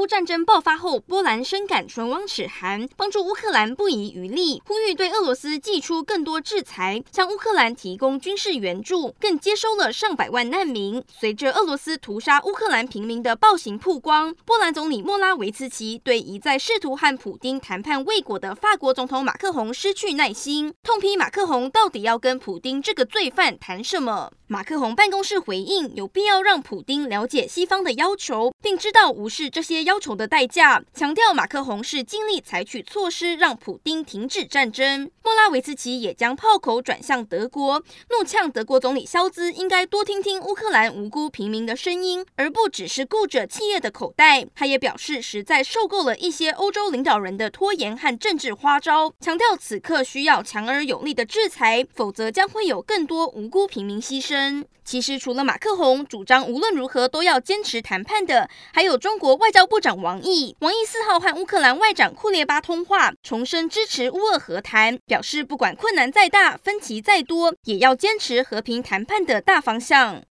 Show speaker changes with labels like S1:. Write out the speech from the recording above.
S1: 乌战争爆发后，波兰深感唇亡齿寒，帮助乌克兰不遗余力，呼吁对俄罗斯祭出更多制裁，向乌克兰提供军事援助，更接收了上百万难民。随着俄罗斯屠杀乌克兰平民的暴行曝光，波兰总理莫拉维茨奇对一再试图和普丁谈判未果的法国总统马克宏失去耐心，痛批马克宏到底要跟普丁这个罪犯谈什么？马克宏办公室回应，有必要让普丁了解西方的要求，并知道无视这些要求的代价。强调马克宏是尽力采取措施让普丁停止战争。莫拉维茨奇也将炮口转向德国，怒呛德国总理肖兹应该多听听乌克兰无辜平民的声音，而不只是顾着企业的口袋。他也表示，实在受够了一些欧洲领导人的拖延和政治花招，强调此刻需要强而有力的制裁，否则将会有更多无辜平民牺牲。其实，除了马克宏主张无论如何都要坚持谈判的，还有中国外交部长王毅。王毅四号和乌克兰外长库列巴通话，重申支持乌俄和谈，表示不管困难再大、分歧再多，也要坚持和平谈判的大方向。